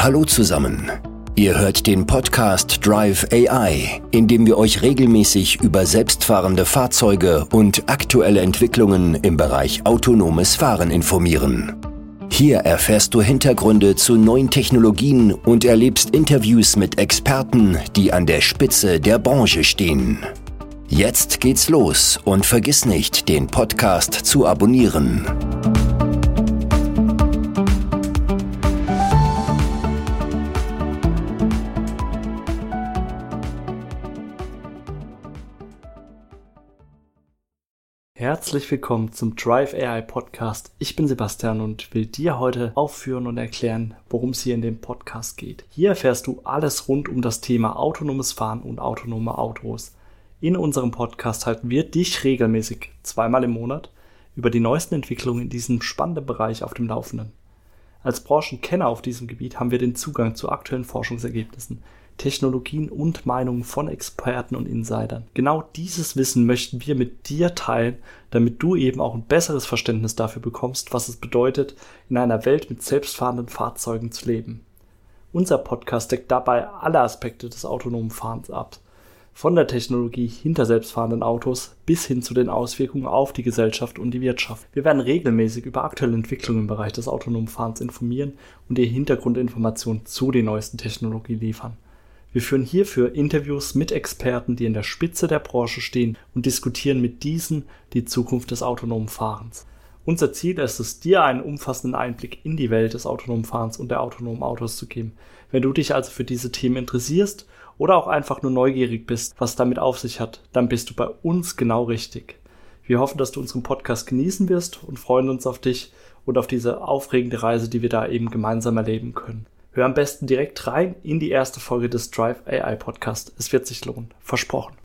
Hallo zusammen. Ihr hört den Podcast Drive AI, in dem wir euch regelmäßig über selbstfahrende Fahrzeuge und aktuelle Entwicklungen im Bereich autonomes Fahren informieren. Hier erfährst du Hintergründe zu neuen Technologien und erlebst Interviews mit Experten, die an der Spitze der Branche stehen. Jetzt geht's los und vergiss nicht, den Podcast zu abonnieren. Herzlich willkommen zum Drive AI Podcast. Ich bin Sebastian und will dir heute aufführen und erklären, worum es hier in dem Podcast geht. Hier erfährst du alles rund um das Thema autonomes Fahren und autonome Autos. In unserem Podcast halten wir dich regelmäßig zweimal im Monat über die neuesten Entwicklungen in diesem spannenden Bereich auf dem Laufenden. Als Branchenkenner auf diesem Gebiet haben wir den Zugang zu aktuellen Forschungsergebnissen, Technologien und Meinungen von Experten und Insidern. Genau dieses Wissen möchten wir mit dir teilen, damit du eben auch ein besseres Verständnis dafür bekommst, was es bedeutet, in einer Welt mit selbstfahrenden Fahrzeugen zu leben. Unser Podcast deckt dabei alle Aspekte des autonomen Fahrens ab von der Technologie hinter selbstfahrenden Autos bis hin zu den Auswirkungen auf die Gesellschaft und die Wirtschaft. Wir werden regelmäßig über aktuelle Entwicklungen im Bereich des autonomen Fahrens informieren und dir Hintergrundinformationen zu den neuesten Technologien liefern. Wir führen hierfür Interviews mit Experten, die in der Spitze der Branche stehen und diskutieren mit diesen die Zukunft des autonomen Fahrens. Unser Ziel ist es, dir einen umfassenden Einblick in die Welt des autonomen Fahrens und der autonomen Autos zu geben. Wenn du dich also für diese Themen interessierst oder auch einfach nur neugierig bist, was damit auf sich hat, dann bist du bei uns genau richtig. Wir hoffen, dass du unseren Podcast genießen wirst und freuen uns auf dich und auf diese aufregende Reise, die wir da eben gemeinsam erleben können. Hör am besten direkt rein in die erste Folge des Drive AI Podcast. Es wird sich lohnen. Versprochen.